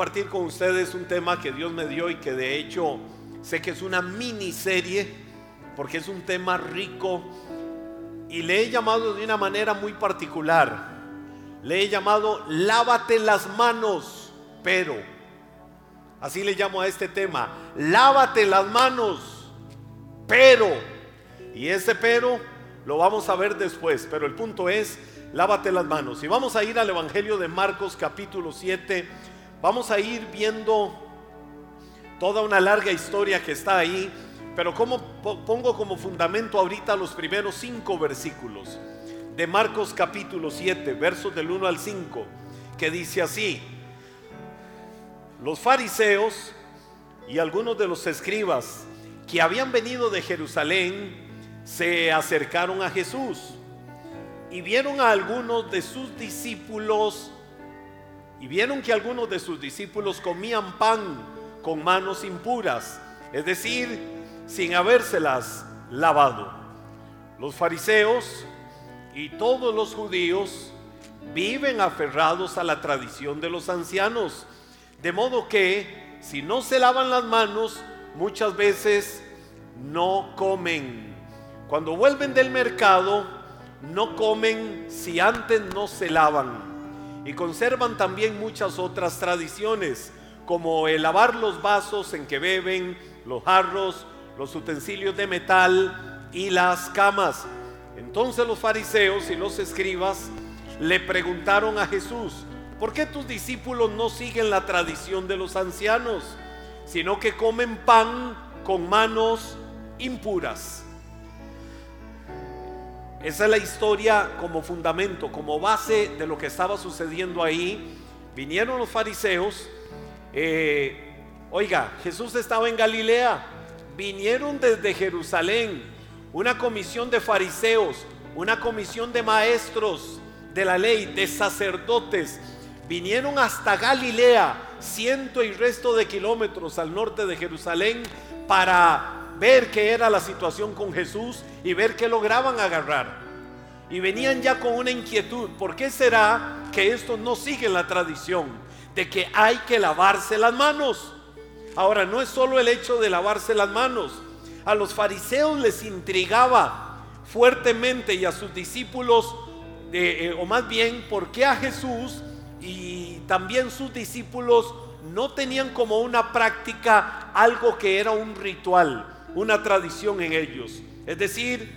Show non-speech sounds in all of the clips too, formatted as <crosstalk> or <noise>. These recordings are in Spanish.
compartir con ustedes un tema que Dios me dio y que de hecho sé que es una miniserie porque es un tema rico y le he llamado de una manera muy particular. Le he llamado lávate las manos, pero. Así le llamo a este tema, lávate las manos, pero. Y ese pero lo vamos a ver después, pero el punto es, lávate las manos. Y vamos a ir al Evangelio de Marcos capítulo 7. Vamos a ir viendo toda una larga historia que está ahí, pero como pongo como fundamento ahorita los primeros cinco versículos de Marcos capítulo 7, versos del 1 al 5, que dice así, los fariseos y algunos de los escribas que habían venido de Jerusalén se acercaron a Jesús y vieron a algunos de sus discípulos y vieron que algunos de sus discípulos comían pan con manos impuras, es decir, sin habérselas lavado. Los fariseos y todos los judíos viven aferrados a la tradición de los ancianos, de modo que si no se lavan las manos, muchas veces no comen. Cuando vuelven del mercado, no comen si antes no se lavan. Y conservan también muchas otras tradiciones, como el lavar los vasos en que beben, los jarros, los utensilios de metal y las camas. Entonces los fariseos y los escribas le preguntaron a Jesús, ¿por qué tus discípulos no siguen la tradición de los ancianos, sino que comen pan con manos impuras? Esa es la historia como fundamento, como base de lo que estaba sucediendo ahí. Vinieron los fariseos, eh, oiga, Jesús estaba en Galilea, vinieron desde Jerusalén, una comisión de fariseos, una comisión de maestros de la ley, de sacerdotes, vinieron hasta Galilea, ciento y resto de kilómetros al norte de Jerusalén, para ver qué era la situación con Jesús y ver qué lograban agarrar. Y venían ya con una inquietud, ¿por qué será que esto no sigue la tradición de que hay que lavarse las manos? Ahora, no es solo el hecho de lavarse las manos, a los fariseos les intrigaba fuertemente y a sus discípulos, eh, o más bien, ¿por qué a Jesús y también sus discípulos no tenían como una práctica algo que era un ritual, una tradición en ellos? Es decir,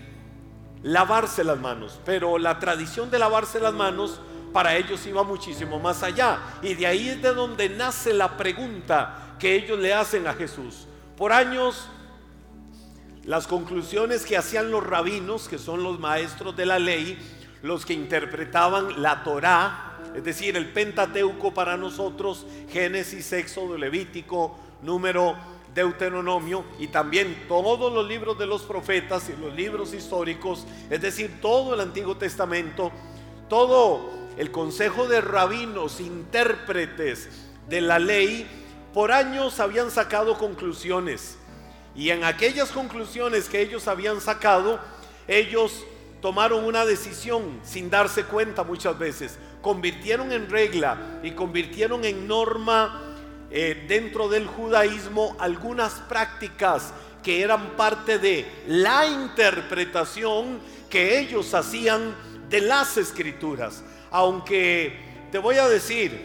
lavarse las manos. Pero la tradición de lavarse las manos para ellos iba muchísimo más allá. Y de ahí es de donde nace la pregunta que ellos le hacen a Jesús. Por años las conclusiones que hacían los rabinos, que son los maestros de la ley, los que interpretaban la Torá, es decir, el Pentateuco para nosotros, Génesis, Éxodo, Levítico, Número, Deuteronomio y también todos los libros de los profetas y los libros históricos, es decir, todo el Antiguo Testamento, todo el consejo de rabinos, intérpretes de la ley, por años habían sacado conclusiones y en aquellas conclusiones que ellos habían sacado, ellos tomaron una decisión sin darse cuenta muchas veces. Convirtieron en regla y convirtieron en norma eh, dentro del judaísmo algunas prácticas que eran parte de la interpretación que ellos hacían de las escrituras. Aunque te voy a decir,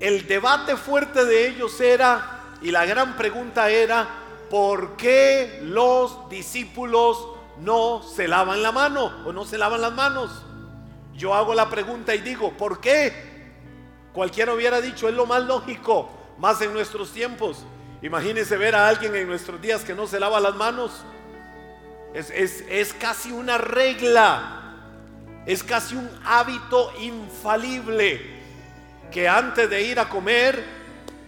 el debate fuerte de ellos era, y la gran pregunta era, ¿por qué los discípulos no se lavan la mano o no se lavan las manos? Yo hago la pregunta y digo, ¿por qué? Cualquiera hubiera dicho, es lo más lógico, más en nuestros tiempos. Imagínense ver a alguien en nuestros días que no se lava las manos. Es, es casi una regla, es casi un hábito infalible que antes de ir a comer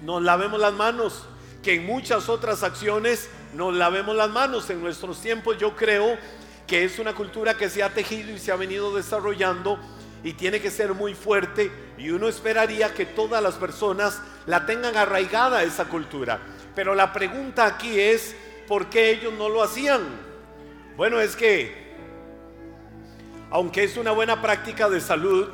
nos lavemos las manos que en muchas otras acciones nos lavemos las manos. En nuestros tiempos yo creo que es una cultura que se ha tejido y se ha venido desarrollando y tiene que ser muy fuerte y uno esperaría que todas las personas la tengan arraigada esa cultura. Pero la pregunta aquí es, ¿por qué ellos no lo hacían? Bueno, es que, aunque es una buena práctica de salud,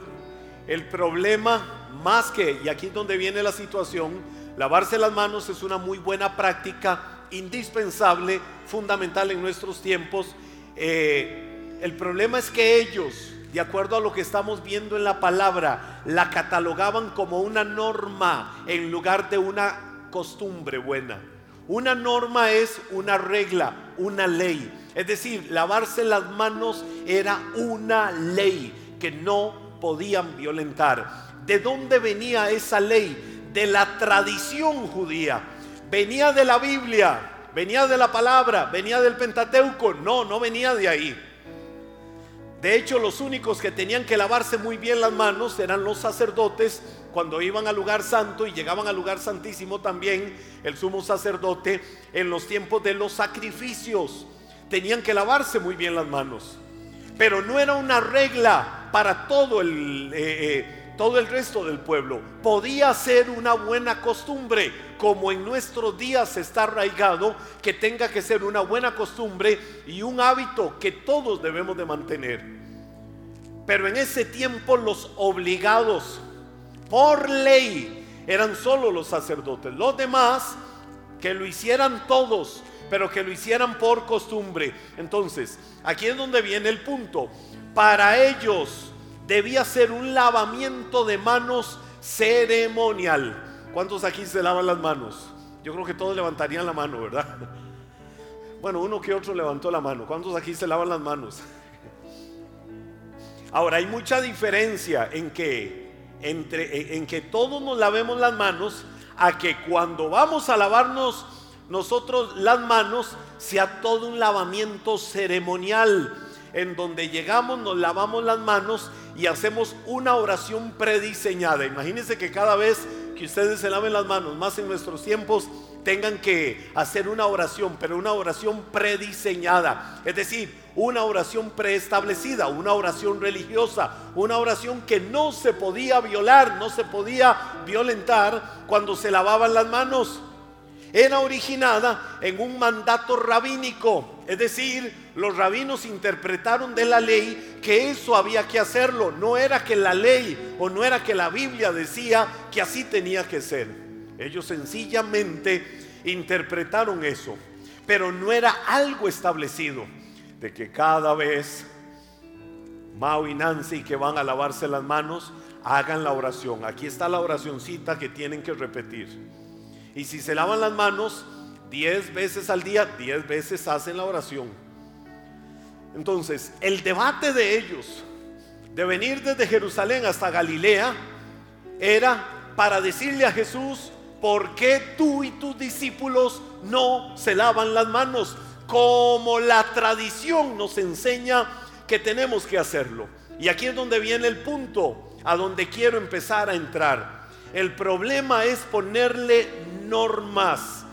el problema más que, y aquí es donde viene la situación, lavarse las manos es una muy buena práctica, indispensable, fundamental en nuestros tiempos. Eh, el problema es que ellos, de acuerdo a lo que estamos viendo en la palabra, la catalogaban como una norma en lugar de una costumbre buena. Una norma es una regla, una ley. Es decir, lavarse las manos era una ley que no podían violentar. ¿De dónde venía esa ley? De la tradición judía. Venía de la Biblia, venía de la palabra, venía del Pentateuco. No, no venía de ahí. De hecho, los únicos que tenían que lavarse muy bien las manos eran los sacerdotes cuando iban al lugar santo y llegaban al lugar santísimo también el sumo sacerdote en los tiempos de los sacrificios. Tenían que lavarse muy bien las manos. Pero no era una regla para todo el, eh, eh, todo el resto del pueblo. Podía ser una buena costumbre, como en nuestros días está arraigado, que tenga que ser una buena costumbre y un hábito que todos debemos de mantener. Pero en ese tiempo los obligados por ley eran solo los sacerdotes. Los demás que lo hicieran todos, pero que lo hicieran por costumbre. Entonces, aquí es donde viene el punto. Para ellos debía ser un lavamiento de manos ceremonial. ¿Cuántos aquí se lavan las manos? Yo creo que todos levantarían la mano, ¿verdad? <laughs> Bueno, uno que otro levantó la mano. ¿Cuántos aquí se lavan las manos? <laughs> Ahora, hay mucha diferencia en que, entre, en que todos nos lavemos las manos a que cuando vamos a lavarnos nosotros las manos sea todo un lavamiento ceremonial en donde llegamos, nos lavamos las manos y hacemos una oración prediseñada. Imagínense que cada vez que ustedes se laven las manos, más en nuestros tiempos, tengan que hacer una oración, pero una oración prediseñada. Es decir, una oración preestablecida, una oración religiosa, una oración que no se podía violar, no se podía violentar cuando se lavaban las manos era originada en un mandato rabínico, es decir, los rabinos interpretaron de la ley que eso había que hacerlo, no era que la ley o no era que la Biblia decía que así tenía que ser. Ellos sencillamente interpretaron eso, pero no era algo establecido de que cada vez Mao y Nancy que van a lavarse las manos hagan la oración. Aquí está la oracioncita que tienen que repetir. Y si se lavan las manos diez veces al día, diez veces hacen la oración. Entonces, el debate de ellos de venir desde Jerusalén hasta Galilea era para decirle a Jesús, ¿por qué tú y tus discípulos no se lavan las manos? Como la tradición nos enseña que tenemos que hacerlo. Y aquí es donde viene el punto, a donde quiero empezar a entrar. El problema es ponerle normas,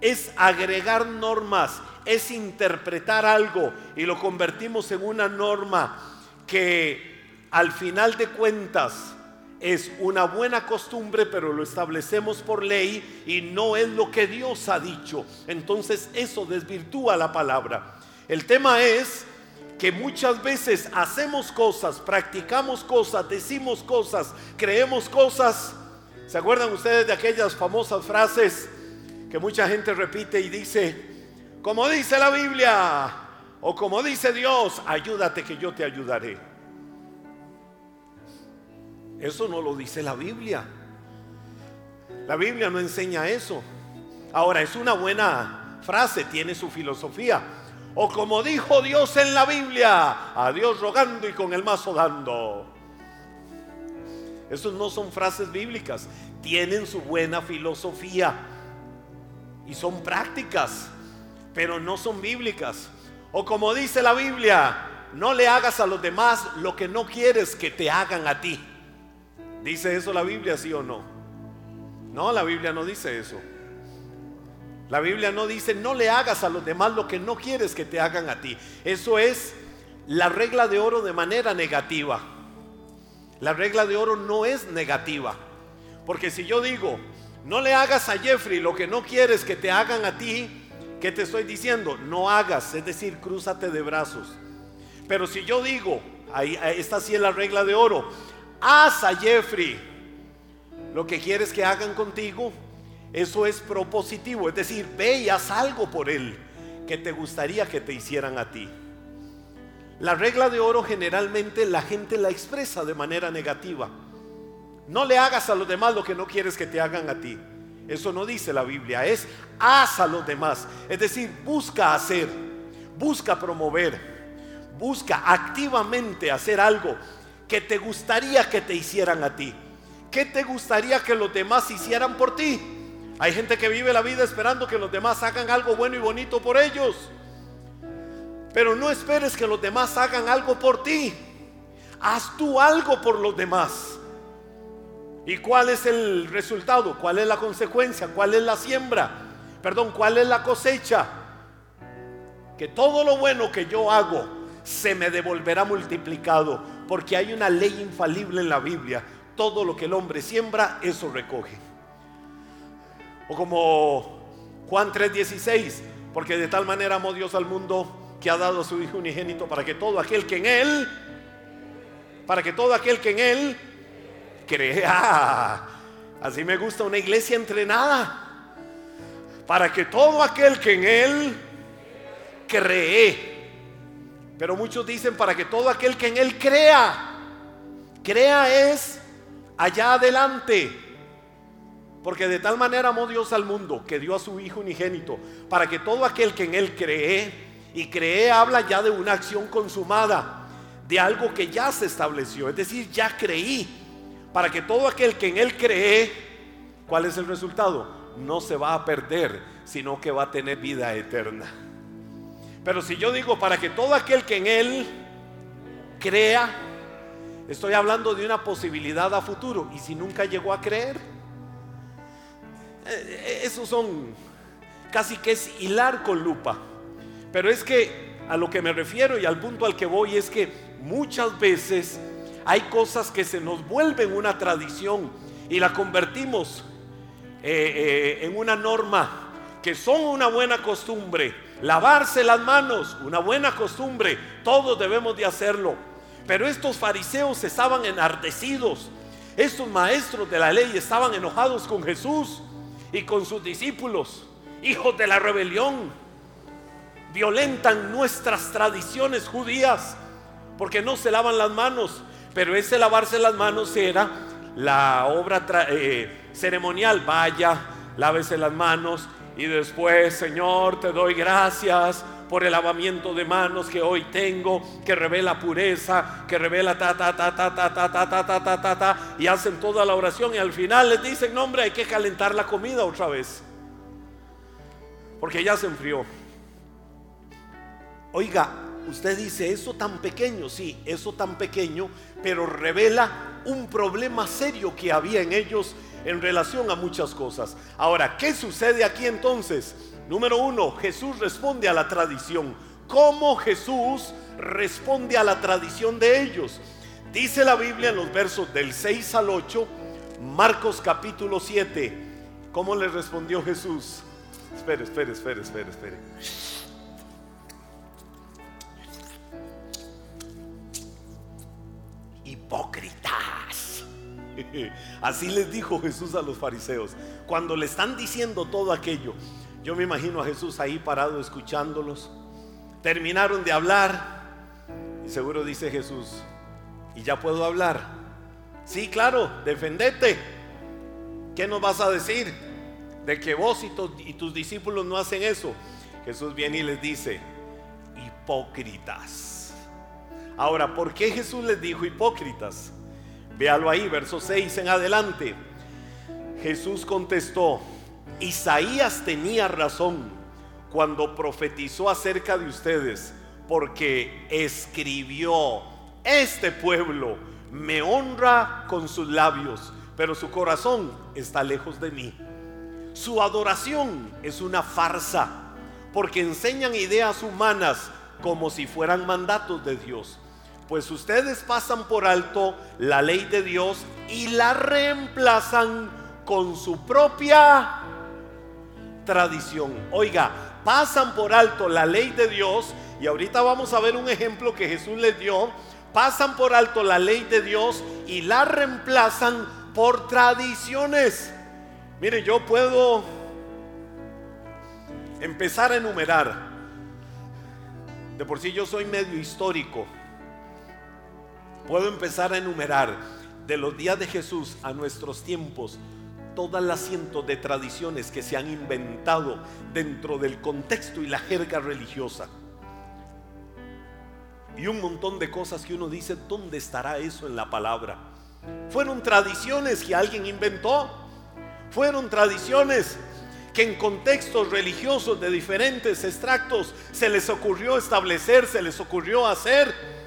es agregar normas, es interpretar algo y lo convertimos en una norma que al final de cuentas es una buena costumbre, pero lo establecemos por ley y no es lo que Dios ha dicho. Entonces eso desvirtúa la palabra. El tema es que muchas veces hacemos cosas, practicamos cosas, decimos cosas, creemos cosas. ¿Se acuerdan ustedes de aquellas famosas frases que mucha gente repite y dice, como dice la Biblia o como dice Dios, ayúdate que yo te ayudaré? Eso no lo dice la Biblia. La Biblia no enseña eso. Ahora, es una buena frase, tiene su filosofía. O como dijo Dios en la Biblia, a Dios rogando y con el mazo dando. Esos no son frases bíblicas, tienen su buena filosofía y son prácticas, pero no son bíblicas. O como dice la Biblia, no le hagas a los demás lo que no quieres que te hagan a ti. ¿Dice eso la Biblia, sí o no? No, la Biblia no dice eso. La Biblia no dice, no le hagas a los demás lo que no quieres que te hagan a ti. Eso es la regla de oro de manera negativa. La regla de oro no es negativa. Porque si yo digo, no le hagas a Jeffrey lo que no quieres que te hagan a ti, ¿qué te estoy diciendo? No hagas, es decir, crúzate de brazos. Pero si yo digo, ahí, esta sí es la regla de oro, haz a Jeffrey lo que quieres que hagan contigo, eso es propositivo, es decir, ve y haz algo por él que te gustaría que te hicieran a ti. La regla de oro generalmente la gente la expresa de manera negativa. No le hagas a los demás lo que no quieres que te hagan a ti. Eso no dice la Biblia, es haz a los demás. Es decir, busca hacer, busca promover, busca activamente hacer algo que te gustaría que te hicieran a ti. ¿Qué te gustaría que los demás hicieran por ti? Hay gente que vive la vida esperando que los demás hagan algo bueno y bonito por ellos. Pero no esperes que los demás hagan algo por ti. Haz tú algo por los demás. ¿Y cuál es el resultado? ¿Cuál es la consecuencia? ¿Cuál es la siembra? Perdón, ¿cuál es la cosecha? Que todo lo bueno que yo hago se me devolverá multiplicado. Porque hay una ley infalible en la Biblia. Todo lo que el hombre siembra, eso recoge. O como Juan 3:16, porque de tal manera amó Dios al mundo que ha dado a su Hijo unigénito para que todo aquel que en Él, para que todo aquel que en Él crea. Así me gusta una iglesia entrenada. Para que todo aquel que en Él cree. Pero muchos dicen para que todo aquel que en Él crea. Crea es allá adelante. Porque de tal manera amó Dios al mundo que dio a su Hijo unigénito, para que todo aquel que en Él cree, y cree habla ya de una acción consumada, de algo que ya se estableció, es decir, ya creí, para que todo aquel que en Él cree, ¿cuál es el resultado? No se va a perder, sino que va a tener vida eterna. Pero si yo digo para que todo aquel que en Él crea, estoy hablando de una posibilidad a futuro, y si nunca llegó a creer, eh, esos son casi que es hilar con lupa. Pero es que a lo que me refiero y al punto al que voy es que muchas veces hay cosas que se nos vuelven una tradición y la convertimos eh, eh, en una norma que son una buena costumbre. Lavarse las manos, una buena costumbre, todos debemos de hacerlo. Pero estos fariseos estaban enardecidos, estos maestros de la ley estaban enojados con Jesús y con sus discípulos, hijos de la rebelión, violentan nuestras tradiciones judías porque no se lavan las manos, pero ese lavarse las manos era la obra eh, ceremonial, vaya, lávese las manos y después, Señor, te doy gracias por el lavamiento de manos que hoy tengo, que revela pureza, que revela ta ta ta ta ta ta ta ta ta ta ta ta y hacen toda la oración y al final les dicen, "No, hombre, hay que calentar la comida otra vez." Porque ya se enfrió. Oiga, usted dice, "Eso tan pequeño, sí, eso tan pequeño, pero revela un problema serio que había en ellos en relación a muchas cosas." Ahora, ¿qué sucede aquí entonces? Número uno, Jesús responde a la tradición. ¿Cómo Jesús responde a la tradición de ellos? Dice la Biblia en los versos del 6 al 8, Marcos capítulo 7. ¿Cómo le respondió Jesús? Espere, espere, espere, espere, espere. Hipócritas. <laughs> Así les dijo Jesús a los fariseos. Cuando le están diciendo todo aquello, yo me imagino a Jesús ahí parado escuchándolos. Terminaron de hablar y seguro dice Jesús, ¿y ya puedo hablar? Sí, claro, defendete. ¿Qué nos vas a decir? De que vos y, y tus discípulos no hacen eso. Jesús viene y les dice, hipócritas. Ahora, ¿por qué Jesús les dijo hipócritas? Véalo ahí, verso 6 en adelante. Jesús contestó, Isaías tenía razón cuando profetizó acerca de ustedes, porque escribió, este pueblo me honra con sus labios, pero su corazón está lejos de mí. Su adoración es una farsa, porque enseñan ideas humanas como si fueran mandatos de Dios. Pues ustedes pasan por alto la ley de Dios y la reemplazan con su propia tradición. Oiga, pasan por alto la ley de Dios y ahorita vamos a ver un ejemplo que Jesús les dio pasan por alto la ley de Dios y la reemplazan por tradiciones. Mire, yo puedo empezar a enumerar. De por sí yo soy medio histórico. Puedo empezar a enumerar de los días de Jesús a nuestros tiempos todas las cientos de tradiciones que se han inventado dentro del contexto y la jerga religiosa. Y un montón de cosas que uno dice, ¿dónde estará eso en la palabra? Fueron tradiciones que alguien inventó. Fueron tradiciones que en contextos religiosos de diferentes extractos se les ocurrió establecer, se les ocurrió hacer.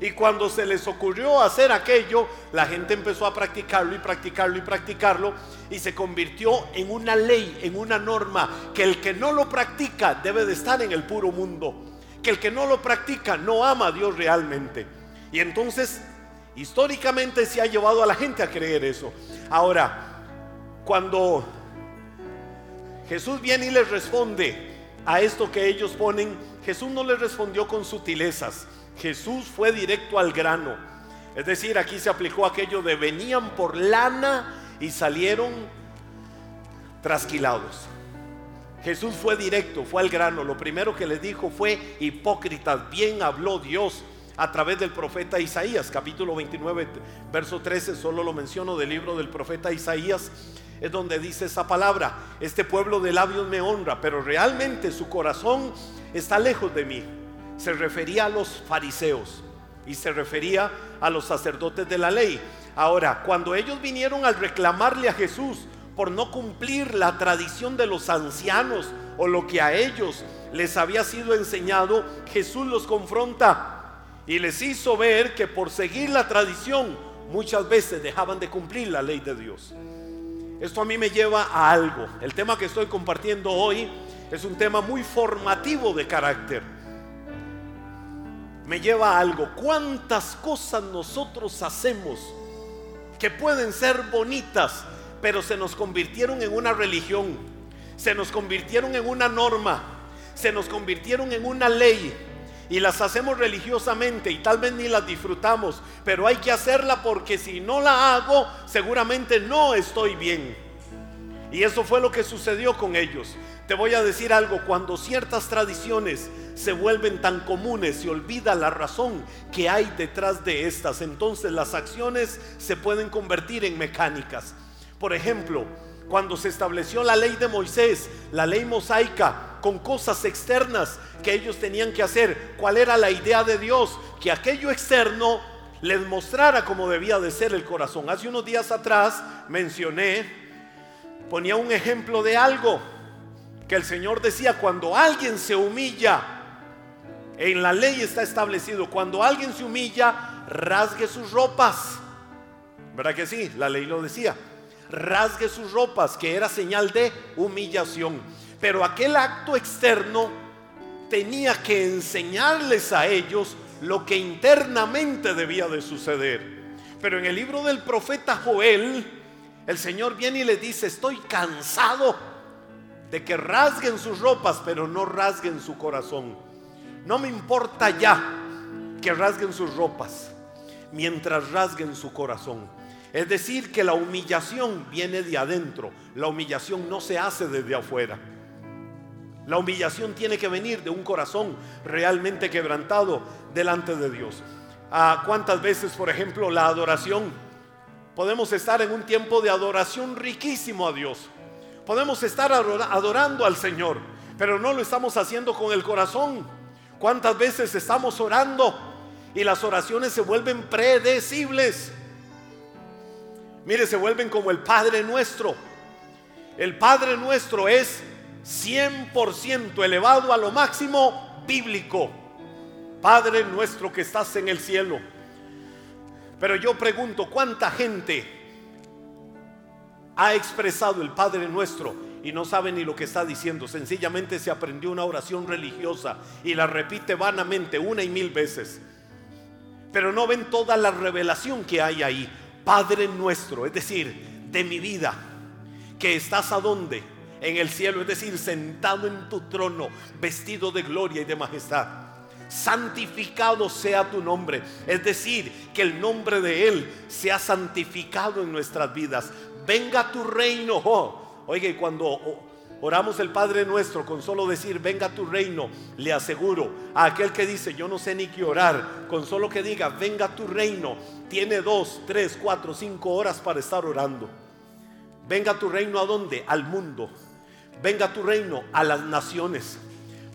Y cuando se les ocurrió hacer aquello, la gente empezó a practicarlo y practicarlo y practicarlo y se convirtió en una ley, en una norma, que el que no lo practica debe de estar en el puro mundo, que el que no lo practica no ama a Dios realmente. Y entonces, históricamente se ha llevado a la gente a creer eso. Ahora, cuando Jesús viene y les responde a esto que ellos ponen. Jesús no les respondió con sutilezas. Jesús fue directo al grano. Es decir, aquí se aplicó aquello de venían por lana y salieron trasquilados. Jesús fue directo, fue al grano. Lo primero que les dijo fue, hipócritas, bien habló Dios a través del profeta Isaías, capítulo 29, verso 13, solo lo menciono del libro del profeta Isaías es donde dice esa palabra. Este pueblo de labios me honra, pero realmente su corazón está lejos de mí. Se refería a los fariseos y se refería a los sacerdotes de la ley. Ahora, cuando ellos vinieron al reclamarle a Jesús por no cumplir la tradición de los ancianos o lo que a ellos les había sido enseñado, Jesús los confronta y les hizo ver que por seguir la tradición muchas veces dejaban de cumplir la ley de Dios. Esto a mí me lleva a algo. El tema que estoy compartiendo hoy es un tema muy formativo de carácter. Me lleva a algo. ¿Cuántas cosas nosotros hacemos que pueden ser bonitas, pero se nos convirtieron en una religión? Se nos convirtieron en una norma. Se nos convirtieron en una ley y las hacemos religiosamente y tal vez ni las disfrutamos, pero hay que hacerla porque si no la hago, seguramente no estoy bien. Y eso fue lo que sucedió con ellos. Te voy a decir algo, cuando ciertas tradiciones se vuelven tan comunes, se olvida la razón que hay detrás de estas, entonces las acciones se pueden convertir en mecánicas. Por ejemplo, cuando se estableció la ley de Moisés, la ley mosaica, con cosas externas que ellos tenían que hacer, ¿cuál era la idea de Dios? Que aquello externo les mostrara cómo debía de ser el corazón. Hace unos días atrás mencioné, ponía un ejemplo de algo que el Señor decía, cuando alguien se humilla, en la ley está establecido, cuando alguien se humilla, rasgue sus ropas. ¿Verdad que sí? La ley lo decía rasgue sus ropas, que era señal de humillación. Pero aquel acto externo tenía que enseñarles a ellos lo que internamente debía de suceder. Pero en el libro del profeta Joel, el Señor viene y le dice, estoy cansado de que rasguen sus ropas, pero no rasguen su corazón. No me importa ya que rasguen sus ropas, mientras rasguen su corazón. Es decir, que la humillación viene de adentro. La humillación no se hace desde afuera. La humillación tiene que venir de un corazón realmente quebrantado delante de Dios. ¿A ¿Cuántas veces, por ejemplo, la adoración? Podemos estar en un tiempo de adoración riquísimo a Dios. Podemos estar adorando al Señor, pero no lo estamos haciendo con el corazón. ¿Cuántas veces estamos orando y las oraciones se vuelven predecibles? Mire, se vuelven como el Padre nuestro. El Padre nuestro es 100% elevado a lo máximo bíblico. Padre nuestro que estás en el cielo. Pero yo pregunto, ¿cuánta gente ha expresado el Padre nuestro y no sabe ni lo que está diciendo? Sencillamente se aprendió una oración religiosa y la repite vanamente una y mil veces. Pero no ven toda la revelación que hay ahí. Padre nuestro, es decir, de mi vida, que estás a donde? En el cielo, es decir, sentado en tu trono, vestido de gloria y de majestad. Santificado sea tu nombre. Es decir, que el nombre de Él sea santificado en nuestras vidas. Venga tu reino. Oh, y cuando oramos el Padre nuestro con solo decir, venga tu reino, le aseguro a aquel que dice, yo no sé ni qué orar, con solo que diga, venga tu reino, tiene dos, tres, cuatro, cinco horas para estar orando. Venga tu reino a dónde? Al mundo. Venga tu reino a las naciones.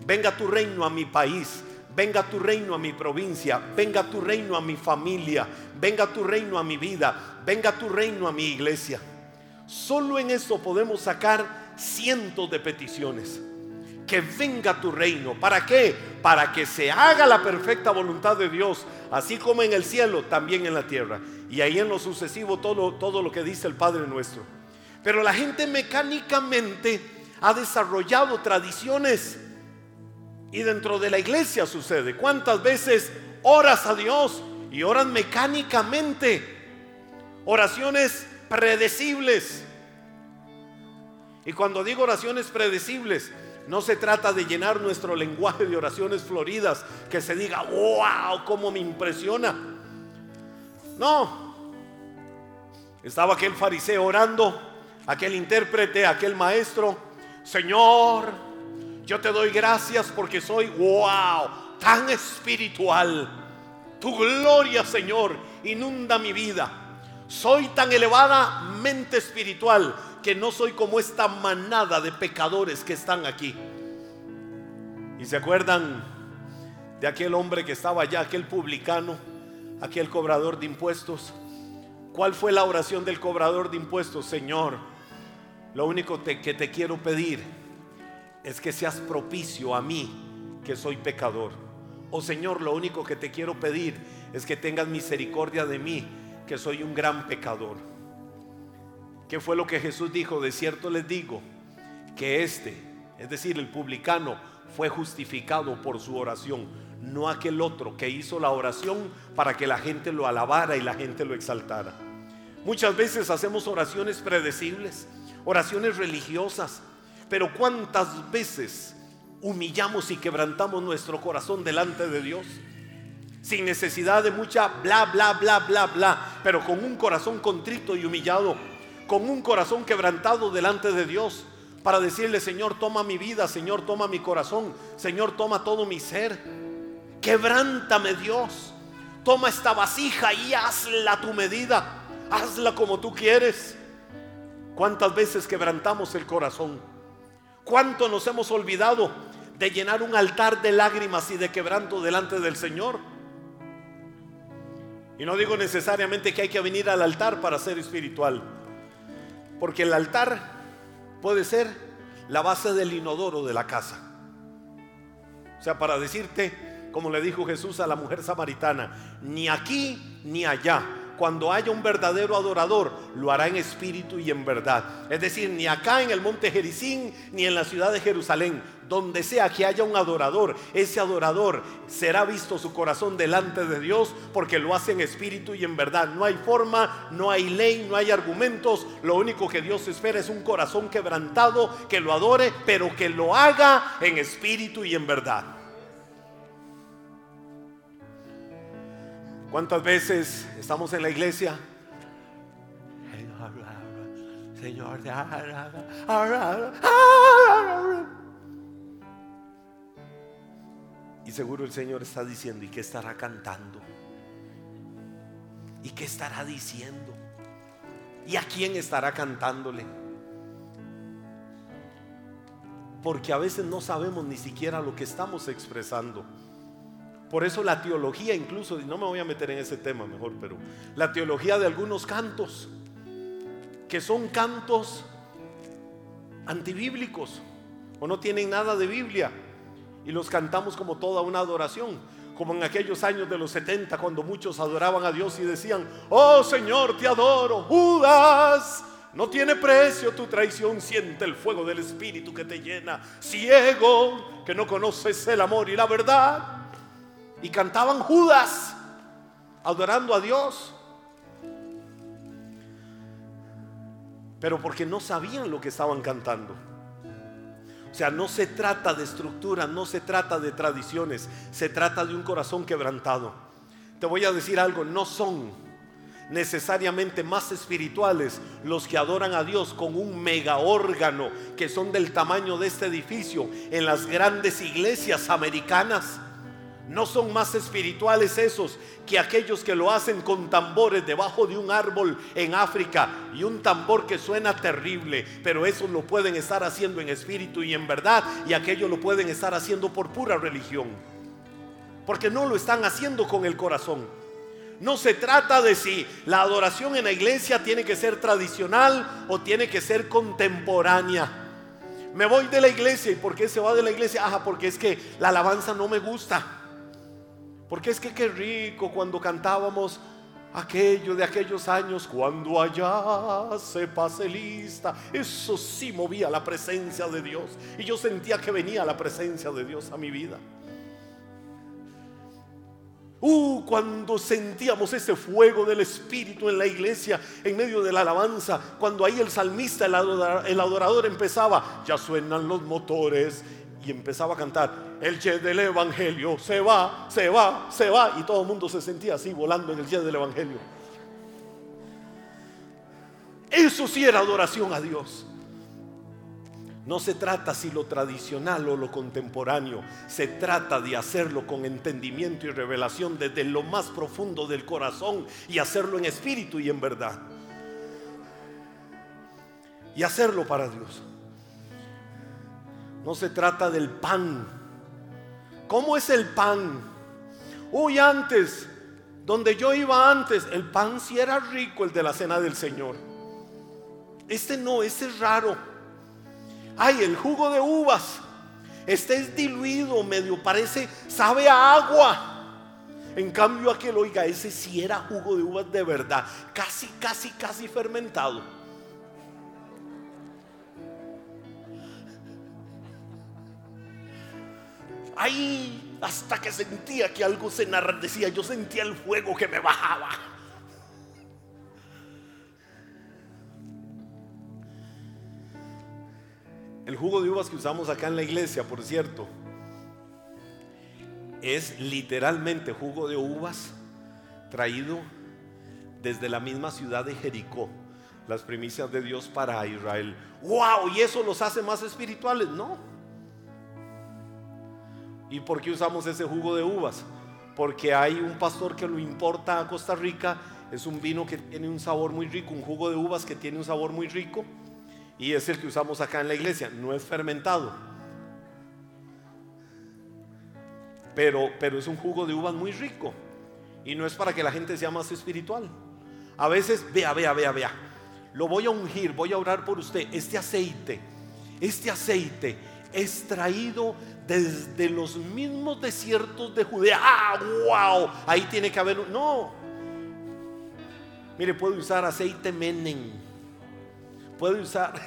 Venga tu reino a mi país. Venga tu reino a mi provincia. Venga tu reino a mi familia. Venga tu reino a mi vida. Venga tu reino a mi iglesia. Solo en eso podemos sacar cientos de peticiones. Que venga tu reino. ¿Para qué? Para que se haga la perfecta voluntad de Dios, así como en el cielo, también en la tierra. Y ahí en lo sucesivo todo, todo lo que dice el Padre nuestro. Pero la gente mecánicamente ha desarrollado tradiciones y dentro de la iglesia sucede. ¿Cuántas veces oras a Dios y oran mecánicamente? Oraciones predecibles. Y cuando digo oraciones predecibles, no se trata de llenar nuestro lenguaje de oraciones floridas, que se diga, wow, cómo me impresiona. No. Estaba aquel fariseo orando aquel intérprete, aquel maestro, Señor, yo te doy gracias porque soy, wow, tan espiritual. Tu gloria, Señor, inunda mi vida. Soy tan elevadamente espiritual que no soy como esta manada de pecadores que están aquí. ¿Y se acuerdan de aquel hombre que estaba allá, aquel publicano, aquel cobrador de impuestos? ¿Cuál fue la oración del cobrador de impuestos? Señor, lo único que te quiero pedir es que seas propicio a mí, que soy pecador. Oh Señor, lo único que te quiero pedir es que tengas misericordia de mí, que soy un gran pecador. ¿Qué fue lo que Jesús dijo? De cierto les digo que este, es decir, el publicano, fue justificado por su oración, no aquel otro que hizo la oración para que la gente lo alabara y la gente lo exaltara. Muchas veces hacemos oraciones predecibles oraciones religiosas, pero ¿cuántas veces humillamos y quebrantamos nuestro corazón delante de Dios? Sin necesidad de mucha bla, bla, bla, bla, bla, pero con un corazón contrito y humillado, con un corazón quebrantado delante de Dios, para decirle, Señor, toma mi vida, Señor, toma mi corazón, Señor, toma todo mi ser. Quebrántame, Dios. Toma esta vasija y hazla tu medida. Hazla como tú quieres. ¿Cuántas veces quebrantamos el corazón? ¿Cuánto nos hemos olvidado de llenar un altar de lágrimas y de quebranto delante del Señor? Y no digo necesariamente que hay que venir al altar para ser espiritual, porque el altar puede ser la base del inodoro de la casa. O sea, para decirte, como le dijo Jesús a la mujer samaritana, ni aquí ni allá, cuando haya un verdadero adorador, lo hará en espíritu y en verdad. Es decir, ni acá en el monte Jericín, ni en la ciudad de Jerusalén, donde sea que haya un adorador, ese adorador será visto su corazón delante de Dios porque lo hace en espíritu y en verdad. No hay forma, no hay ley, no hay argumentos. Lo único que Dios espera es un corazón quebrantado que lo adore, pero que lo haga en espíritu y en verdad. ¿Cuántas veces estamos en la iglesia? Señor, y seguro el Señor está diciendo, ¿y qué estará cantando? ¿Y qué estará diciendo? ¿Y a quién estará cantándole? Porque a veces no sabemos ni siquiera lo que estamos expresando. Por eso la teología incluso, y no me voy a meter en ese tema mejor, pero la teología de algunos cantos, que son cantos antibíblicos o no tienen nada de Biblia, y los cantamos como toda una adoración, como en aquellos años de los 70 cuando muchos adoraban a Dios y decían, oh Señor, te adoro, Judas. No tiene precio tu traición, siente el fuego del Espíritu que te llena, ciego, que no conoces el amor y la verdad y cantaban Judas adorando a Dios. Pero porque no sabían lo que estaban cantando. O sea, no se trata de estructura, no se trata de tradiciones, se trata de un corazón quebrantado. Te voy a decir algo, no son necesariamente más espirituales los que adoran a Dios con un mega órgano que son del tamaño de este edificio en las grandes iglesias americanas. No son más espirituales esos que aquellos que lo hacen con tambores debajo de un árbol en África y un tambor que suena terrible, pero eso lo pueden estar haciendo en espíritu y en verdad y aquellos lo pueden estar haciendo por pura religión. Porque no lo están haciendo con el corazón. No se trata de si la adoración en la iglesia tiene que ser tradicional o tiene que ser contemporánea. Me voy de la iglesia y ¿por qué se va de la iglesia? Ajá, porque es que la alabanza no me gusta. Porque es que qué rico cuando cantábamos aquello de aquellos años, cuando allá se pase lista. Eso sí movía la presencia de Dios. Y yo sentía que venía la presencia de Dios a mi vida. Uh, cuando sentíamos ese fuego del Espíritu en la iglesia, en medio de la alabanza, cuando ahí el salmista, el adorador, empezaba, ya suenan los motores y empezaba a cantar, el jet del Evangelio se va, se va, se va. Y todo el mundo se sentía así volando en el jet del Evangelio. Eso sí era adoración a Dios. No se trata si lo tradicional o lo contemporáneo, se trata de hacerlo con entendimiento y revelación desde lo más profundo del corazón y hacerlo en espíritu y en verdad. Y hacerlo para Dios. No se trata del pan. ¿Cómo es el pan? Uy, antes, donde yo iba antes, el pan sí era rico, el de la cena del Señor. Este no, este es raro. Ay, el jugo de uvas. Este es diluido, medio parece, sabe a agua. En cambio aquel, oiga, ese sí era jugo de uvas de verdad, casi, casi, casi fermentado. Ahí hasta que sentía que algo se enardecía, yo sentía el fuego que me bajaba. El jugo de uvas que usamos acá en la iglesia, por cierto, es literalmente jugo de uvas traído desde la misma ciudad de Jericó. Las primicias de Dios para Israel. ¡Wow! ¿Y eso los hace más espirituales? No. ¿Y por qué usamos ese jugo de uvas? Porque hay un pastor que lo importa a Costa Rica, es un vino que tiene un sabor muy rico, un jugo de uvas que tiene un sabor muy rico, y es el que usamos acá en la iglesia, no es fermentado. Pero, pero es un jugo de uvas muy rico, y no es para que la gente sea más espiritual. A veces, vea, vea, vea, vea, lo voy a ungir, voy a orar por usted, este aceite, este aceite es traído desde los mismos desiertos de Judea. ¡Ah, wow! Ahí tiene que haber. No. Mire, puede usar aceite menen. Puede usar. <laughs>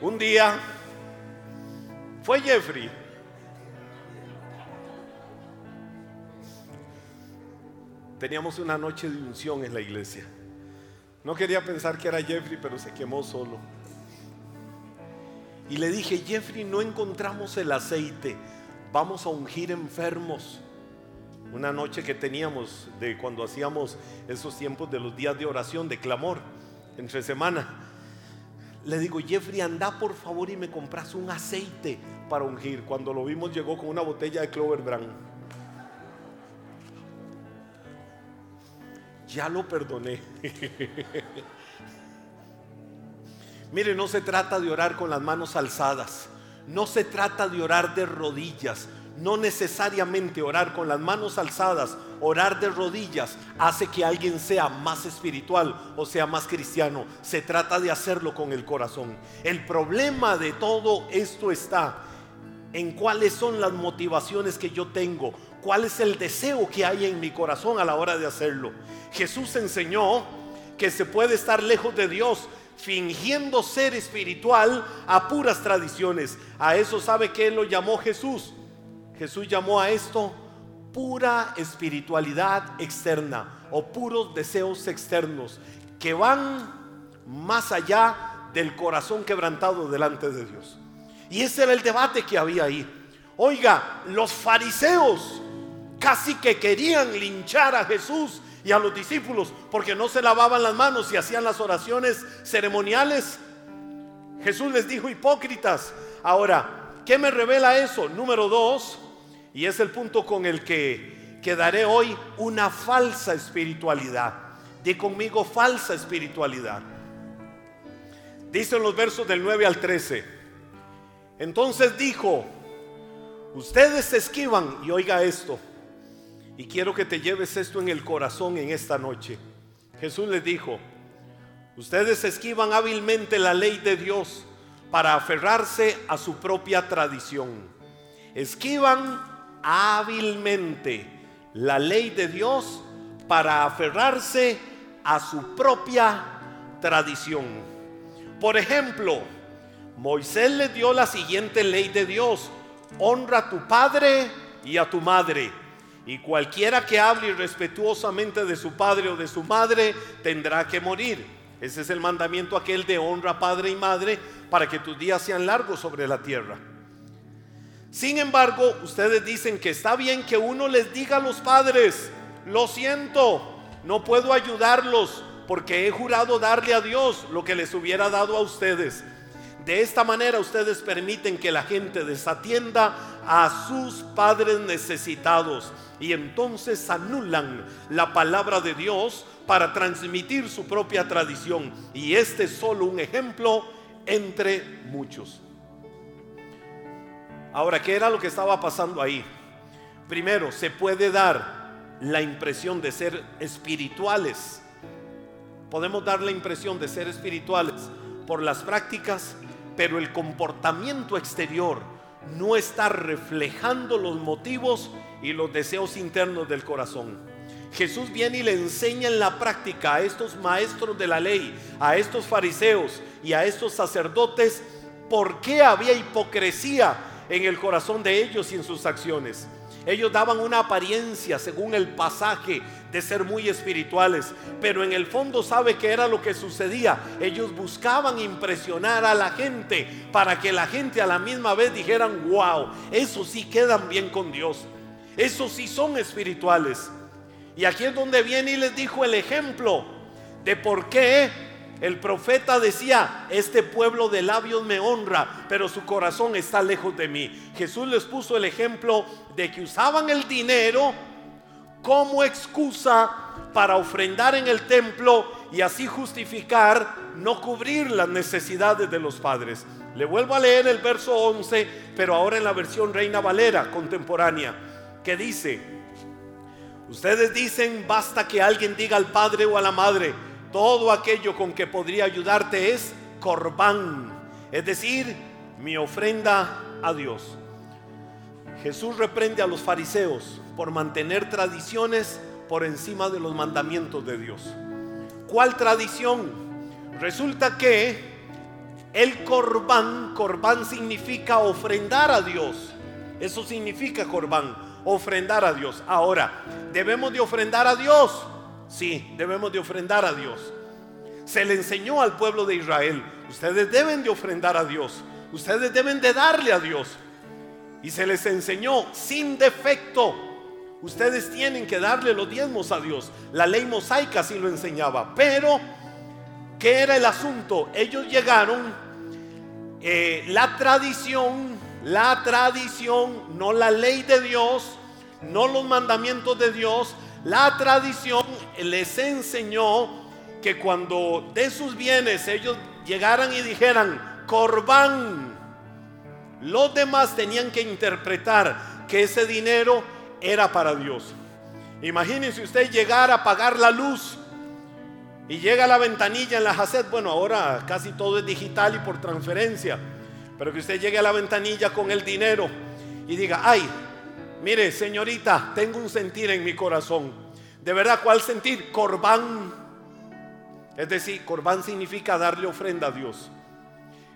Un día fue Jeffrey. Teníamos una noche de unción en la iglesia. No quería pensar que era Jeffrey, pero se quemó solo. Y le dije, Jeffrey, no encontramos el aceite, vamos a ungir enfermos. Una noche que teníamos de cuando hacíamos esos tiempos de los días de oración, de clamor, entre semana. Le digo, Jeffrey, anda por favor y me compras un aceite para ungir. Cuando lo vimos llegó con una botella de Clover Brand. Ya lo perdoné. <laughs> Mire, no se trata de orar con las manos alzadas. No se trata de orar de rodillas. No necesariamente orar con las manos alzadas, orar de rodillas hace que alguien sea más espiritual o sea más cristiano. Se trata de hacerlo con el corazón. El problema de todo esto está en cuáles son las motivaciones que yo tengo, cuál es el deseo que hay en mi corazón a la hora de hacerlo. Jesús enseñó que se puede estar lejos de Dios fingiendo ser espiritual a puras tradiciones. A eso sabe que lo llamó Jesús. Jesús llamó a esto pura espiritualidad externa o puros deseos externos que van más allá del corazón quebrantado delante de Dios. Y ese era el debate que había ahí. Oiga, los fariseos casi que querían linchar a Jesús y a los discípulos porque no se lavaban las manos y hacían las oraciones ceremoniales. Jesús les dijo hipócritas. Ahora, ¿qué me revela eso? Número dos, y es el punto con el que quedaré hoy, una falsa espiritualidad. Di conmigo falsa espiritualidad. Dice en los versos del 9 al 13. Entonces dijo, ustedes se esquivan, y oiga esto, y quiero que te lleves esto en el corazón en esta noche. Jesús les dijo, ustedes esquivan hábilmente la ley de Dios para aferrarse a su propia tradición. Esquivan hábilmente la ley de Dios para aferrarse a su propia tradición. Por ejemplo, Moisés le dio la siguiente ley de Dios. Honra a tu padre y a tu madre y cualquiera que hable irrespetuosamente de su padre o de su madre tendrá que morir. Ese es el mandamiento aquel de honra padre y madre para que tus días sean largos sobre la tierra. Sin embargo, ustedes dicen que está bien que uno les diga a los padres, lo siento, no puedo ayudarlos porque he jurado darle a Dios lo que les hubiera dado a ustedes. De esta manera ustedes permiten que la gente desatienda a sus padres necesitados y entonces anulan la palabra de Dios para transmitir su propia tradición. Y este es solo un ejemplo entre muchos. Ahora, ¿qué era lo que estaba pasando ahí? Primero, se puede dar la impresión de ser espirituales. Podemos dar la impresión de ser espirituales por las prácticas, pero el comportamiento exterior no está reflejando los motivos y los deseos internos del corazón. Jesús viene y le enseña en la práctica a estos maestros de la ley, a estos fariseos y a estos sacerdotes por qué había hipocresía en el corazón de ellos y en sus acciones. Ellos daban una apariencia, según el pasaje, de ser muy espirituales, pero en el fondo sabe que era lo que sucedía. Ellos buscaban impresionar a la gente para que la gente a la misma vez dijeran, wow, eso sí quedan bien con Dios. Esos sí son espirituales. Y aquí es donde viene y les dijo el ejemplo de por qué el profeta decía, este pueblo de labios me honra, pero su corazón está lejos de mí. Jesús les puso el ejemplo de que usaban el dinero como excusa para ofrendar en el templo y así justificar no cubrir las necesidades de los padres. Le vuelvo a leer el verso 11, pero ahora en la versión Reina Valera contemporánea que dice, ustedes dicen, basta que alguien diga al padre o a la madre, todo aquello con que podría ayudarte es corbán, es decir, mi ofrenda a Dios. Jesús reprende a los fariseos por mantener tradiciones por encima de los mandamientos de Dios. ¿Cuál tradición? Resulta que el corbán, corbán significa ofrendar a Dios. Eso significa corbán ofrendar a Dios. Ahora, ¿debemos de ofrendar a Dios? Sí, debemos de ofrendar a Dios. Se le enseñó al pueblo de Israel, ustedes deben de ofrendar a Dios, ustedes deben de darle a Dios. Y se les enseñó sin defecto, ustedes tienen que darle los diezmos a Dios. La ley mosaica sí lo enseñaba, pero ¿qué era el asunto? Ellos llegaron, eh, la tradición la tradición, no la ley de Dios, no los mandamientos de Dios. La tradición les enseñó que cuando de sus bienes ellos llegaran y dijeran, corbán, los demás tenían que interpretar que ese dinero era para Dios. Imagínense usted llegar a pagar la luz y llega a la ventanilla en la Hacet. Bueno, ahora casi todo es digital y por transferencia. Pero que usted llegue a la ventanilla con el dinero y diga, ay, mire señorita, tengo un sentir en mi corazón. ¿De verdad cuál sentir? Corbán. Es decir, corbán significa darle ofrenda a Dios.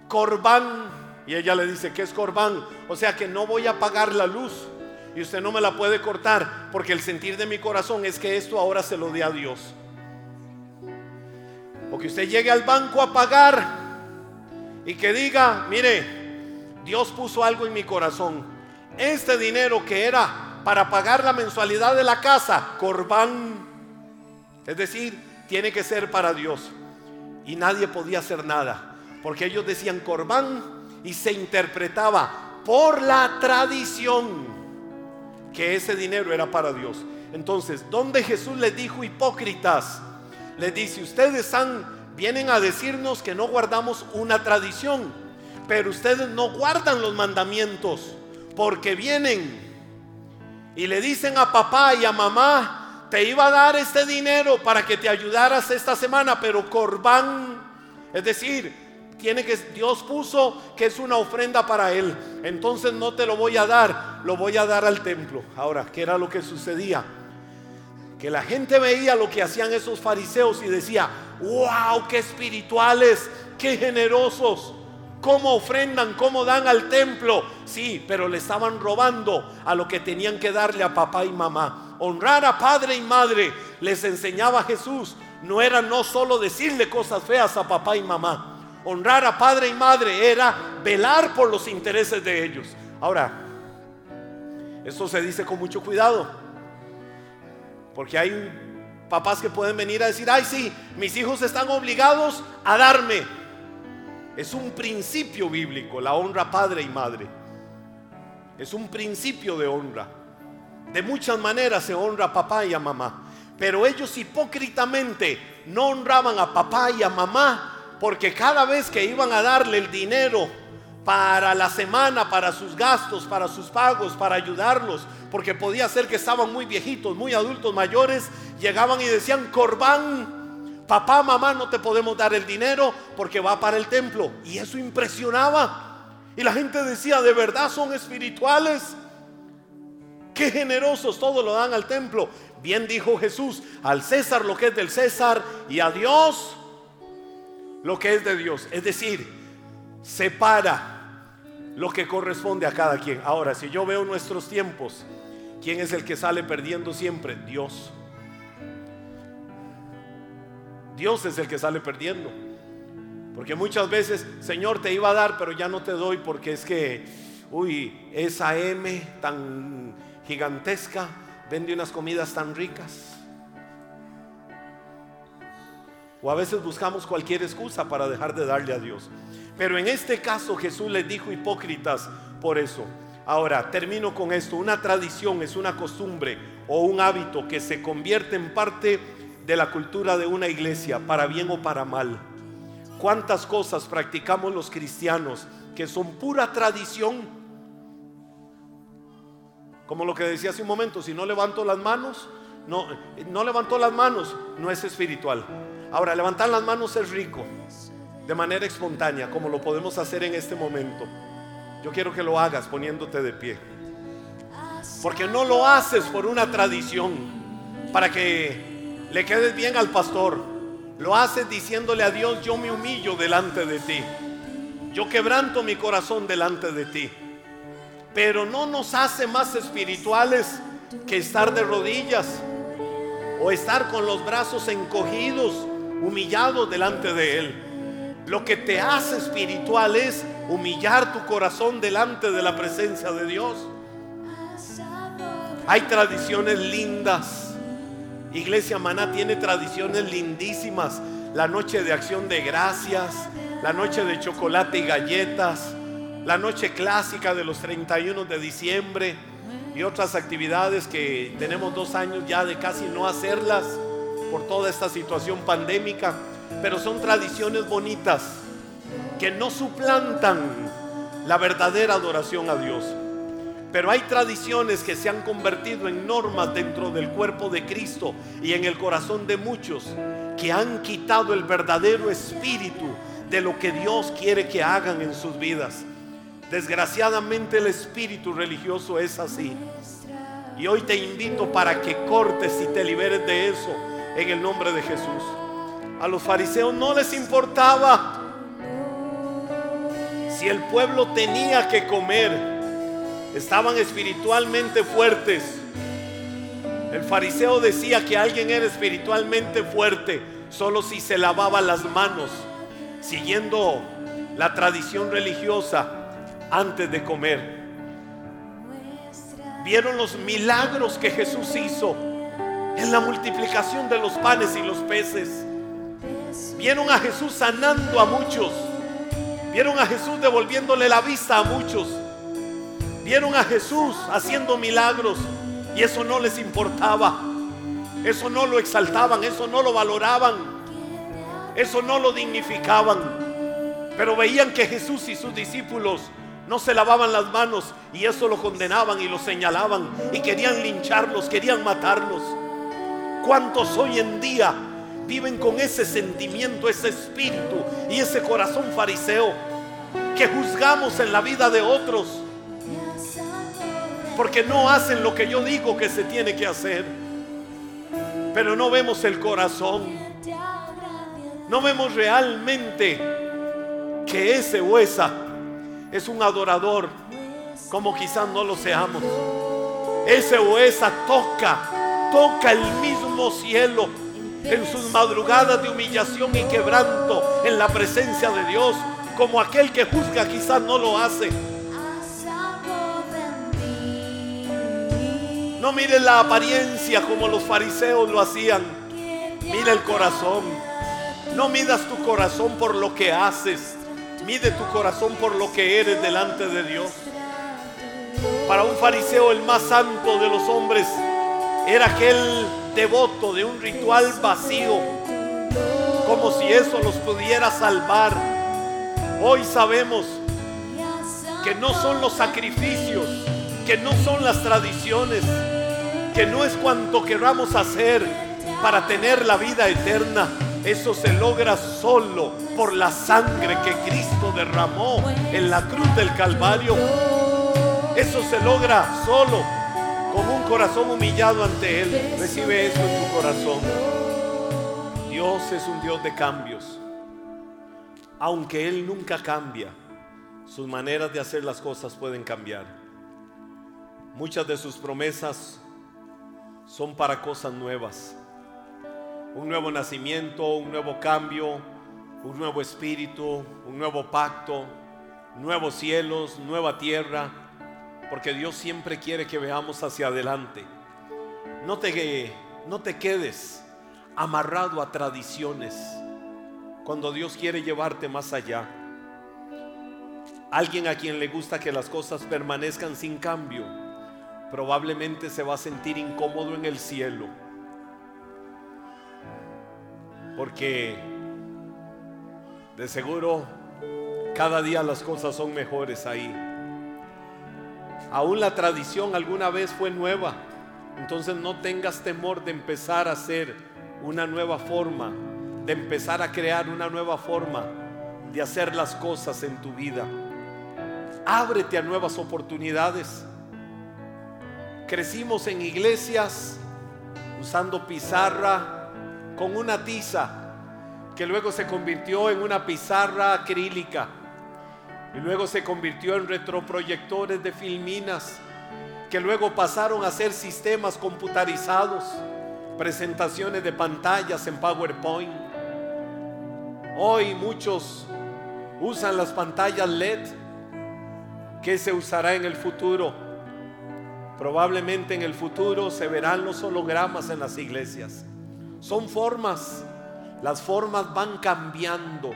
Corbán. Y ella le dice, ¿qué es corbán? O sea que no voy a pagar la luz. Y usted no me la puede cortar porque el sentir de mi corazón es que esto ahora se lo dé a Dios. O que usted llegue al banco a pagar y que diga, mire, Dios puso algo en mi corazón. Este dinero que era para pagar la mensualidad de la casa, corbán, es decir, tiene que ser para Dios. Y nadie podía hacer nada, porque ellos decían corbán y se interpretaba por la tradición que ese dinero era para Dios. Entonces, donde Jesús les dijo hipócritas, les dice, ustedes vienen a decirnos que no guardamos una tradición, pero ustedes no guardan los mandamientos, porque vienen y le dicen a papá y a mamá, te iba a dar este dinero para que te ayudaras esta semana, pero corbán, es decir, tiene que Dios puso que es una ofrenda para él. Entonces no te lo voy a dar, lo voy a dar al templo. Ahora, ¿qué era lo que sucedía? Que la gente veía lo que hacían esos fariseos y decía, "Wow, qué espirituales, qué generosos." cómo ofrendan, cómo dan al templo. Sí, pero le estaban robando a lo que tenían que darle a papá y mamá. Honrar a padre y madre les enseñaba Jesús. No era no solo decirle cosas feas a papá y mamá, honrar a padre y madre era velar por los intereses de ellos. Ahora, esto se dice con mucho cuidado, porque hay papás que pueden venir a decir, ay sí, mis hijos están obligados a darme. Es un principio bíblico, la honra padre y madre. Es un principio de honra. De muchas maneras se honra a papá y a mamá. Pero ellos hipócritamente no honraban a papá y a mamá porque cada vez que iban a darle el dinero para la semana, para sus gastos, para sus pagos, para ayudarlos, porque podía ser que estaban muy viejitos, muy adultos mayores, llegaban y decían, Corbán, papá, mamá, no te podemos dar el dinero porque va para el templo. Y eso impresionaba. Y la gente decía, de verdad son espirituales. Qué generosos, todo lo dan al templo. Bien dijo Jesús, al César lo que es del César y a Dios lo que es de Dios. Es decir, separa lo que corresponde a cada quien. Ahora, si yo veo nuestros tiempos, ¿quién es el que sale perdiendo siempre? Dios. Dios es el que sale perdiendo. Porque muchas veces, Señor, te iba a dar, pero ya no te doy porque es que, uy, esa M tan gigantesca vende unas comidas tan ricas. O a veces buscamos cualquier excusa para dejar de darle a Dios. Pero en este caso Jesús les dijo hipócritas por eso. Ahora, termino con esto. Una tradición es una costumbre o un hábito que se convierte en parte de la cultura de una iglesia, para bien o para mal. ¿Cuántas cosas practicamos los cristianos que son pura tradición? Como lo que decía hace un momento, si no levanto las manos, no, no levantó las manos, no es espiritual. Ahora, levantar las manos es rico, de manera espontánea, como lo podemos hacer en este momento. Yo quiero que lo hagas poniéndote de pie. Porque no lo haces por una tradición, para que le quedes bien al pastor. Lo haces diciéndole a Dios, yo me humillo delante de ti. Yo quebranto mi corazón delante de ti. Pero no nos hace más espirituales que estar de rodillas o estar con los brazos encogidos humillado delante de Él. Lo que te hace espiritual es humillar tu corazón delante de la presencia de Dios. Hay tradiciones lindas. Iglesia Maná tiene tradiciones lindísimas. La noche de acción de gracias, la noche de chocolate y galletas, la noche clásica de los 31 de diciembre y otras actividades que tenemos dos años ya de casi no hacerlas por toda esta situación pandémica, pero son tradiciones bonitas que no suplantan la verdadera adoración a Dios. Pero hay tradiciones que se han convertido en normas dentro del cuerpo de Cristo y en el corazón de muchos que han quitado el verdadero espíritu de lo que Dios quiere que hagan en sus vidas. Desgraciadamente el espíritu religioso es así. Y hoy te invito para que cortes y te liberes de eso en el nombre de Jesús. A los fariseos no les importaba si el pueblo tenía que comer. Estaban espiritualmente fuertes. El fariseo decía que alguien era espiritualmente fuerte solo si se lavaba las manos, siguiendo la tradición religiosa antes de comer. Vieron los milagros que Jesús hizo en la multiplicación de los panes y los peces. Vieron a Jesús sanando a muchos. Vieron a Jesús devolviéndole la vista a muchos. Vieron a Jesús haciendo milagros y eso no les importaba. Eso no lo exaltaban, eso no lo valoraban. Eso no lo dignificaban. Pero veían que Jesús y sus discípulos no se lavaban las manos y eso lo condenaban y lo señalaban y querían lincharlos, querían matarlos. ¿Cuántos hoy en día viven con ese sentimiento, ese espíritu y ese corazón fariseo que juzgamos en la vida de otros? Porque no hacen lo que yo digo que se tiene que hacer. Pero no vemos el corazón. No vemos realmente que ese huesa es un adorador como quizás no lo seamos. Ese huesa toca, toca el mismo cielo en sus madrugadas de humillación y quebranto en la presencia de Dios, como aquel que juzga quizás no lo hace. No mire la apariencia como los fariseos lo hacían. Mira el corazón. No midas tu corazón por lo que haces. Mide tu corazón por lo que eres delante de Dios. Para un fariseo el más santo de los hombres era aquel devoto de un ritual vacío, como si eso los pudiera salvar. Hoy sabemos que no son los sacrificios, que no son las tradiciones, que no es cuanto queramos hacer para tener la vida eterna. Eso se logra solo por la sangre que Cristo derramó en la cruz del Calvario. Eso se logra solo con un corazón humillado ante Él. Recibe eso en tu corazón. Dios es un Dios de cambios. Aunque Él nunca cambia, sus maneras de hacer las cosas pueden cambiar. Muchas de sus promesas son para cosas nuevas. Un nuevo nacimiento, un nuevo cambio, un nuevo espíritu, un nuevo pacto, nuevos cielos, nueva tierra, porque Dios siempre quiere que veamos hacia adelante. No te, no te quedes amarrado a tradiciones cuando Dios quiere llevarte más allá. Alguien a quien le gusta que las cosas permanezcan sin cambio, probablemente se va a sentir incómodo en el cielo. Porque de seguro cada día las cosas son mejores ahí. Aún la tradición alguna vez fue nueva. Entonces no tengas temor de empezar a hacer una nueva forma, de empezar a crear una nueva forma de hacer las cosas en tu vida. Ábrete a nuevas oportunidades. Crecimos en iglesias usando pizarra con una tiza que luego se convirtió en una pizarra acrílica y luego se convirtió en retroproyectores de filminas que luego pasaron a ser sistemas computarizados, presentaciones de pantallas en PowerPoint. Hoy muchos usan las pantallas LED que se usará en el futuro Probablemente en el futuro se verán los hologramas en las iglesias. Son formas. Las formas van cambiando.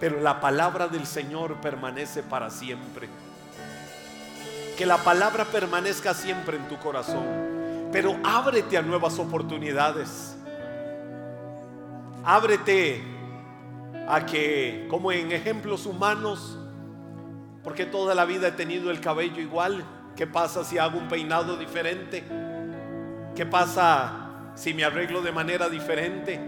Pero la palabra del Señor permanece para siempre. Que la palabra permanezca siempre en tu corazón. Pero ábrete a nuevas oportunidades. Ábrete a que, como en ejemplos humanos, porque toda la vida he tenido el cabello igual, ¿Qué pasa si hago un peinado diferente? ¿Qué pasa si me arreglo de manera diferente?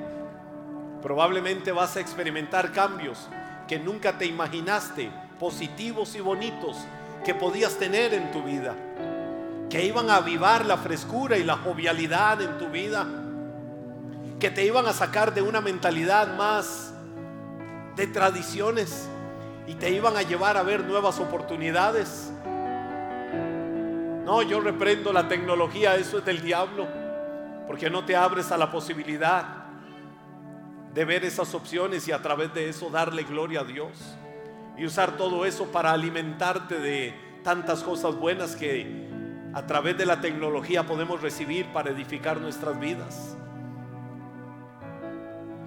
Probablemente vas a experimentar cambios que nunca te imaginaste, positivos y bonitos, que podías tener en tu vida, que iban a avivar la frescura y la jovialidad en tu vida, que te iban a sacar de una mentalidad más de tradiciones y te iban a llevar a ver nuevas oportunidades. No, yo reprendo la tecnología, eso es del diablo, porque no te abres a la posibilidad de ver esas opciones y a través de eso darle gloria a Dios. Y usar todo eso para alimentarte de tantas cosas buenas que a través de la tecnología podemos recibir para edificar nuestras vidas.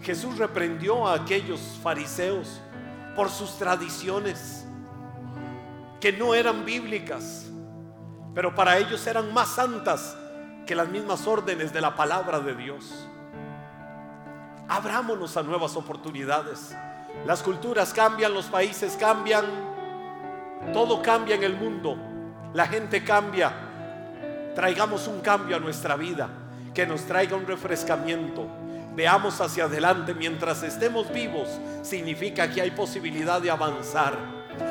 Jesús reprendió a aquellos fariseos por sus tradiciones que no eran bíblicas, pero para ellos eran más santas que las mismas órdenes de la palabra de Dios. Abrámonos a nuevas oportunidades. Las culturas cambian, los países cambian, todo cambia en el mundo, la gente cambia. Traigamos un cambio a nuestra vida, que nos traiga un refrescamiento. Veamos hacia adelante mientras estemos vivos, significa que hay posibilidad de avanzar.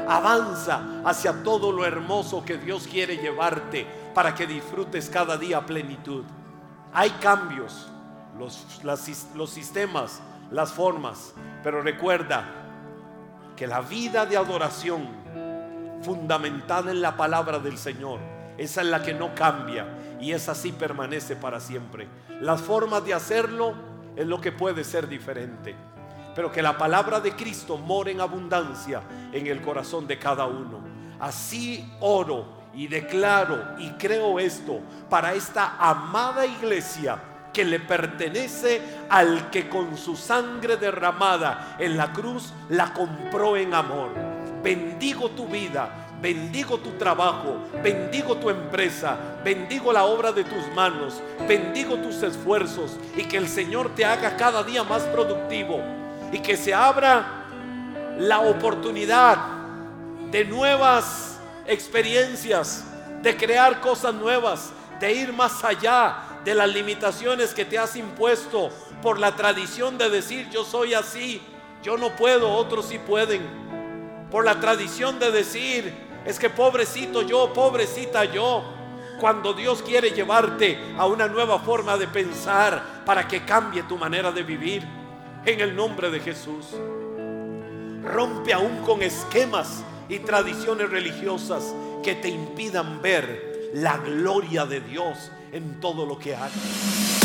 Avanza hacia todo lo hermoso que Dios quiere llevarte para que disfrutes cada día plenitud. Hay cambios, los, los sistemas, las formas, pero recuerda que la vida de adoración fundamentada en la palabra del Señor, esa es la que no cambia y esa sí permanece para siempre. Las formas de hacerlo es lo que puede ser diferente, pero que la palabra de Cristo more en abundancia en el corazón de cada uno. Así oro y declaro y creo esto para esta amada iglesia que le pertenece al que con su sangre derramada en la cruz la compró en amor. Bendigo tu vida, bendigo tu trabajo, bendigo tu empresa, bendigo la obra de tus manos, bendigo tus esfuerzos y que el Señor te haga cada día más productivo y que se abra la oportunidad de nuevas experiencias, de crear cosas nuevas, de ir más allá de las limitaciones que te has impuesto por la tradición de decir yo soy así, yo no puedo, otros sí pueden. Por la tradición de decir es que pobrecito yo, pobrecita yo. Cuando Dios quiere llevarte a una nueva forma de pensar para que cambie tu manera de vivir. En el nombre de Jesús. Rompe aún con esquemas y tradiciones religiosas que te impidan ver la gloria de Dios en todo lo que hagas.